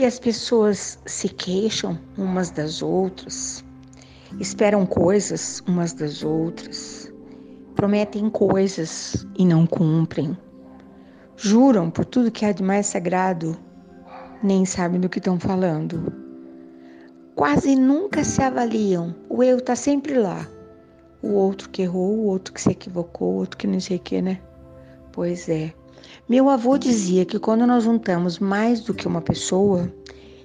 E as pessoas se queixam umas das outras, esperam coisas umas das outras, prometem coisas e não cumprem, juram por tudo que há de mais sagrado, nem sabem do que estão falando. Quase nunca se avaliam, o eu está sempre lá. O outro que errou, o outro que se equivocou, o outro que não sei o que, né? Pois é. Meu avô dizia que quando nós juntamos mais do que uma pessoa,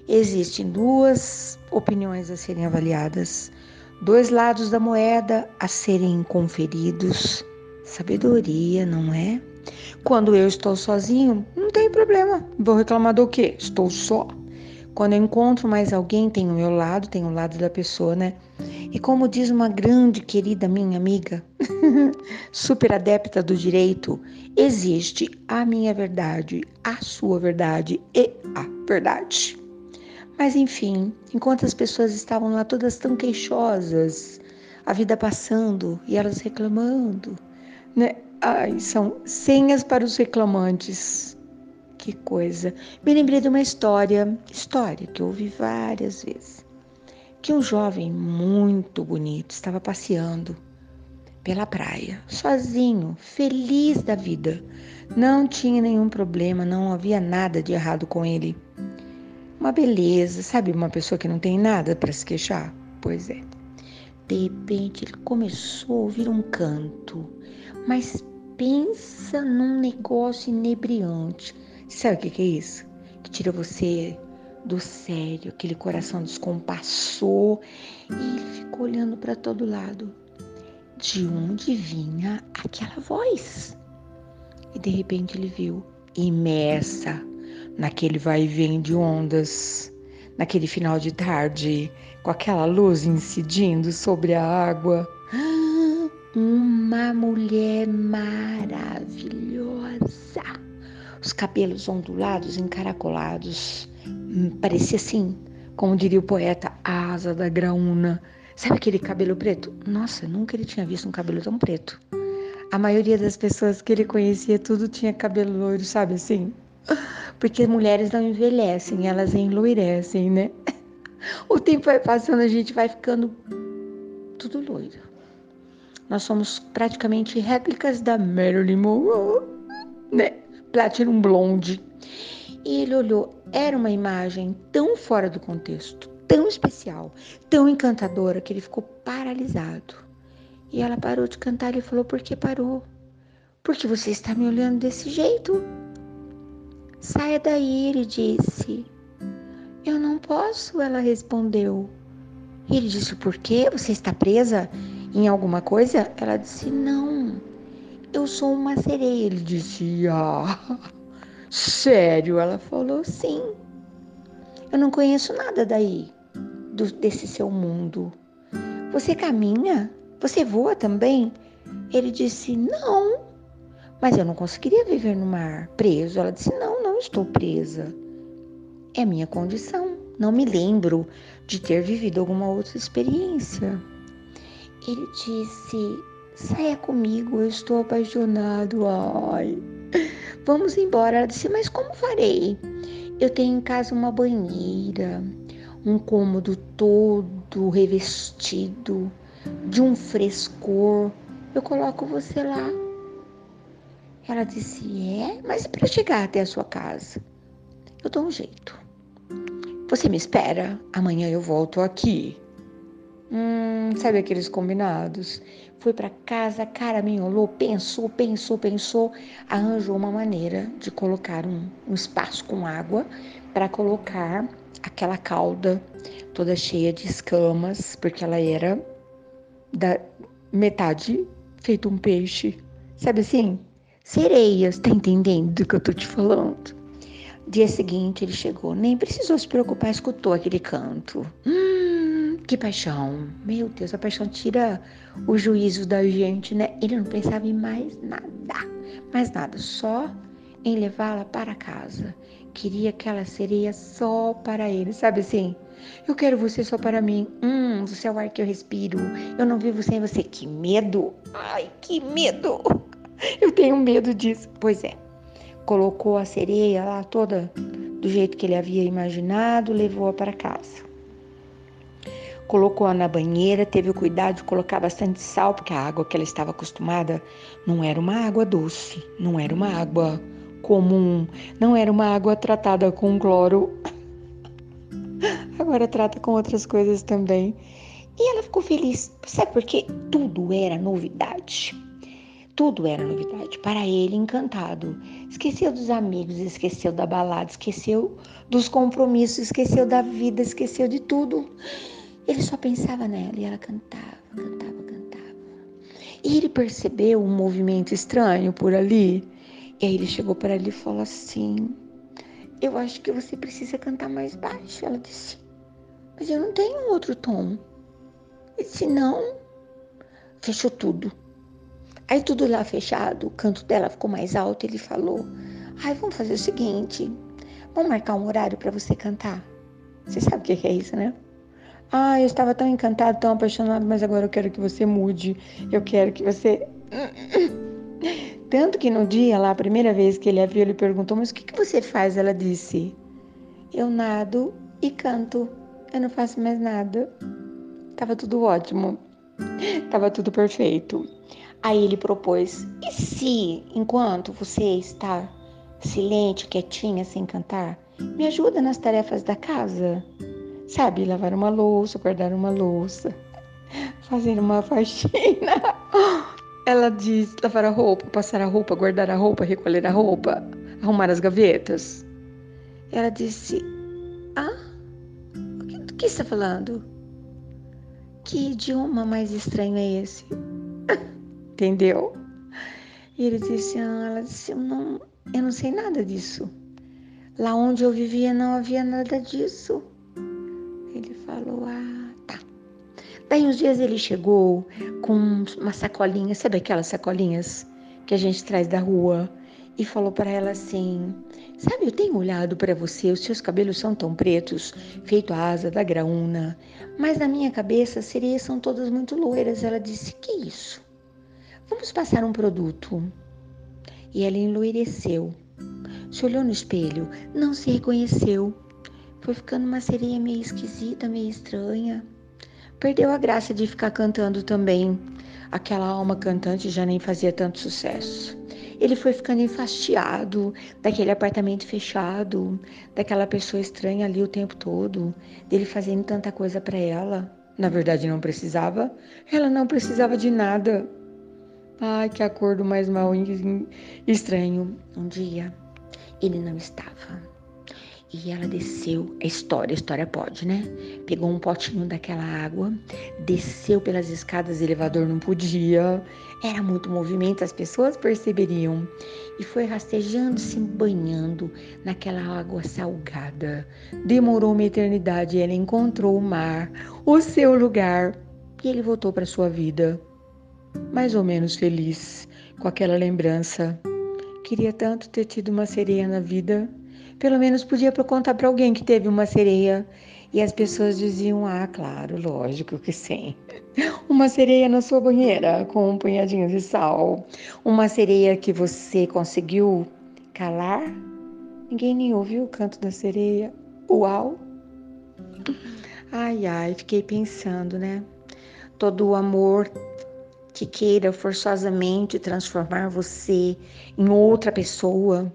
existem duas opiniões a serem avaliadas, dois lados da moeda a serem conferidos. Sabedoria, não é? Quando eu estou sozinho, não tem problema. Vou reclamar do quê? Estou só. Quando eu encontro mais alguém, tem o meu lado, tem o lado da pessoa, né? E como diz uma grande querida minha amiga, super adepta do direito, existe a minha verdade, a sua verdade e a verdade. Mas enfim, enquanto as pessoas estavam lá todas tão queixosas, a vida passando e elas reclamando, né? Ai, são senhas para os reclamantes. Que coisa. Me lembrei de uma história, história que eu ouvi várias vezes que um jovem muito bonito estava passeando pela praia, sozinho, feliz da vida. Não tinha nenhum problema, não havia nada de errado com ele. Uma beleza, sabe, uma pessoa que não tem nada para se queixar? Pois é. De repente ele começou a ouvir um canto, mas pensa num negócio inebriante. Sabe o que é isso? Que tira você do sério, aquele coração descompassou e ele ficou olhando para todo lado. De onde vinha aquela voz? E de repente ele viu, imersa naquele vai e vem de ondas, naquele final de tarde, com aquela luz incidindo sobre a água. Uma mulher maravilhosa, os cabelos ondulados, encaracolados, parecia assim, como diria o poeta, a asa da graúna. Sabe aquele cabelo preto? Nossa, nunca ele tinha visto um cabelo tão preto. A maioria das pessoas que ele conhecia tudo tinha cabelo loiro, sabe assim? Porque mulheres não envelhecem, elas enlourecem, né? O tempo vai passando, a gente vai ficando tudo loiro. Nós somos praticamente réplicas da Marilyn Monroe, né? Platinum Blonde. E ele olhou, era uma imagem tão fora do contexto, tão especial, tão encantadora, que ele ficou paralisado. E ela parou de cantar e falou: Por que parou? Porque você está me olhando desse jeito. Saia daí, ele disse. Eu não posso, ela respondeu. Ele disse: Por quê? Você está presa em alguma coisa? Ela disse: Não, eu sou uma sereia. Ele disse: Ah. Sério? Ela falou: sim. Eu não conheço nada daí, do, desse seu mundo. Você caminha? Você voa também? Ele disse: não. Mas eu não conseguiria viver no mar preso. Ela disse: não, não estou presa. É minha condição. Não me lembro de ter vivido alguma outra experiência. Ele disse: saia comigo, eu estou apaixonado. Ai. Vamos embora. Ela disse: Mas como farei? Eu tenho em casa uma banheira, um cômodo todo revestido de um frescor. Eu coloco você lá. Ela disse: É, mas para chegar até a sua casa, eu dou um jeito. Você me espera? Amanhã eu volto aqui. Hum, sabe aqueles combinados? Foi para casa, caraminholou, pensou, pensou, pensou, arranjou uma maneira de colocar um, um espaço com água para colocar aquela cauda toda cheia de escamas, porque ela era da metade feito um peixe. Sabe assim? Sereias, tá entendendo do que eu tô te falando? Dia seguinte ele chegou, nem precisou se preocupar, escutou aquele canto. Hum, que paixão! Meu Deus, a paixão tira o juízo da gente, né? Ele não pensava em mais nada, mais nada, só em levá-la para casa. Queria aquela sereia só para ele, sabe assim? Eu quero você só para mim. Hum, você é o ar que eu respiro. Eu não vivo sem você. Que medo! Ai, que medo! Eu tenho medo disso. Pois é colocou a sereia lá toda do jeito que ele havia imaginado, levou-a para casa. Colocou-a na banheira, teve o cuidado de colocar bastante sal, porque a água que ela estava acostumada não era uma água doce, não era uma água comum, não era uma água tratada com cloro. Agora trata com outras coisas também. E ela ficou feliz, sabe por quê? Tudo era novidade. Tudo era novidade. Para ele, encantado. Esqueceu dos amigos, esqueceu da balada, esqueceu dos compromissos, esqueceu da vida, esqueceu de tudo. Ele só pensava nela e ela cantava, cantava, cantava. E ele percebeu um movimento estranho por ali. E aí ele chegou para ela e falou assim: Eu acho que você precisa cantar mais baixo. Ela disse: Mas eu não tenho outro tom. Ele disse: Não. Fechou tudo. Aí tudo lá fechado, o canto dela ficou mais alto. Ele falou: Ai, vamos fazer o seguinte: vamos marcar um horário para você cantar. Você sabe o que é isso, né? Ah, eu estava tão encantado, tão apaixonado, mas agora eu quero que você mude. Eu quero que você. Tanto que no dia lá, a primeira vez que ele a viu, ele perguntou: Mas o que, que você faz? Ela disse: Eu nado e canto. Eu não faço mais nada. Tava tudo ótimo. Tava tudo perfeito. Aí ele propôs: e se, enquanto você está silente, quietinha, sem cantar, me ajuda nas tarefas da casa? Sabe, lavar uma louça, guardar uma louça, fazer uma faxina. Ela diz: lavar a roupa, passar a roupa, guardar a roupa, recolher a roupa, arrumar as gavetas. Ela disse: Ah, o que, do que está falando? Que idioma mais estranho é esse? entendeu? E ele disse, ah, ela disse, eu não, eu não sei nada disso. Lá onde eu vivia não havia nada disso. Falou, ah, tá. Daí uns dias ele chegou com uma sacolinha, sabe aquelas sacolinhas que a gente traz da rua? E falou para ela assim: Sabe, eu tenho olhado para você, os seus cabelos são tão pretos, feito a asa da graúna, mas na minha cabeça as sereias são todas muito loiras. Ela disse: Que isso? Vamos passar um produto. E ela enloireceu. Se olhou no espelho, não se reconheceu. Foi ficando uma sereia meio esquisita, meio estranha. Perdeu a graça de ficar cantando também. Aquela alma cantante já nem fazia tanto sucesso. Ele foi ficando enfastiado daquele apartamento fechado, daquela pessoa estranha ali o tempo todo, dele fazendo tanta coisa para ela. Na verdade, não precisava. Ela não precisava de nada. Ai, que acordo mais mal estranho. Um dia ele não estava. E ela desceu, é história, a história pode, né? Pegou um potinho daquela água, desceu pelas escadas, elevador não podia, era muito movimento, as pessoas perceberiam. E foi rastejando, se banhando naquela água salgada. Demorou uma eternidade, ela encontrou o mar, o seu lugar, e ele voltou para sua vida mais ou menos feliz com aquela lembrança. Queria tanto ter tido uma sereia na vida. Pelo menos podia contar para alguém que teve uma sereia. E as pessoas diziam: Ah, claro, lógico que sim. Uma sereia na sua banheira com um punhadinho de sal. Uma sereia que você conseguiu calar. Ninguém nem ouviu o canto da sereia. Uau! Ai, ai, fiquei pensando, né? Todo o amor que queira forçosamente transformar você em outra pessoa.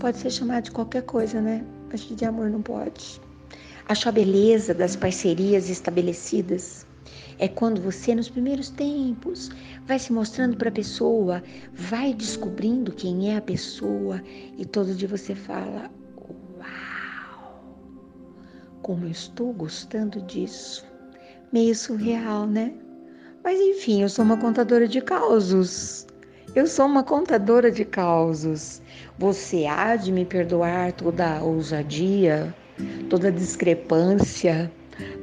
Pode ser chamado de qualquer coisa, né? Mas de amor não pode. Acho a beleza das parcerias estabelecidas é quando você, nos primeiros tempos, vai se mostrando para a pessoa, vai descobrindo quem é a pessoa e todo dia você fala: Uau, como eu estou gostando disso. Meio surreal, né? Mas enfim, eu sou uma contadora de causos. Eu sou uma contadora de causos. Você há de me perdoar toda a ousadia, toda a discrepância,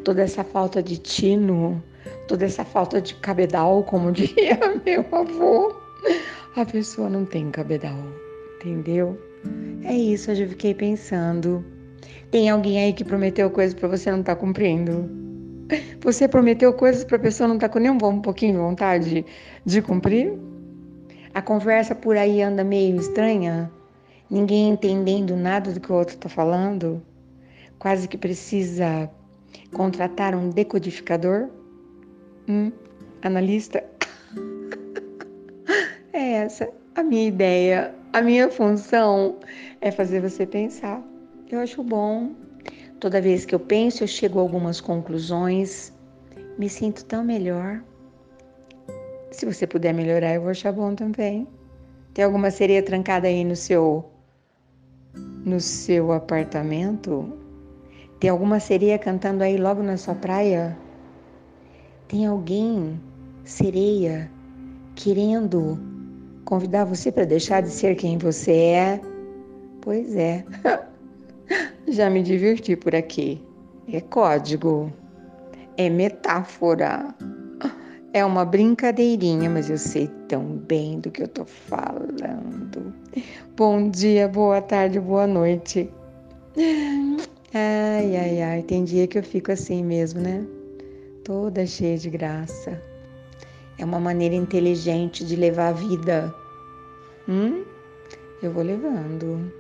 toda essa falta de tino, toda essa falta de cabedal, como diria meu avô. A pessoa não tem cabedal, entendeu? É isso, eu já fiquei pensando. Tem alguém aí que prometeu coisa para você não tá cumprindo? Você prometeu coisas para a pessoa não tá com nem um pouquinho de vontade de cumprir? A conversa por aí anda meio estranha? ninguém entendendo nada do que o outro está falando, quase que precisa contratar um decodificador, hum, analista. é essa a minha ideia, a minha função é fazer você pensar. Eu acho bom. Toda vez que eu penso, eu chego a algumas conclusões, me sinto tão melhor. Se você puder melhorar, eu vou achar bom também. Tem alguma sereia trancada aí no seu no seu apartamento? Tem alguma sereia cantando aí logo na sua praia? Tem alguém, sereia, querendo convidar você para deixar de ser quem você é? Pois é. Já me diverti por aqui. É código, é metáfora. É uma brincadeirinha, mas eu sei tão bem do que eu tô falando. Bom dia, boa tarde, boa noite. Ai, ai, ai, tem dia que eu fico assim mesmo, né? Toda cheia de graça. É uma maneira inteligente de levar a vida. Hum? Eu vou levando.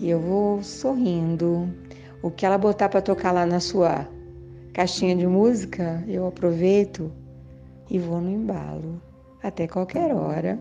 E eu vou sorrindo. O que ela botar para tocar lá na sua caixinha de música, eu aproveito e vou no embalo até qualquer hora.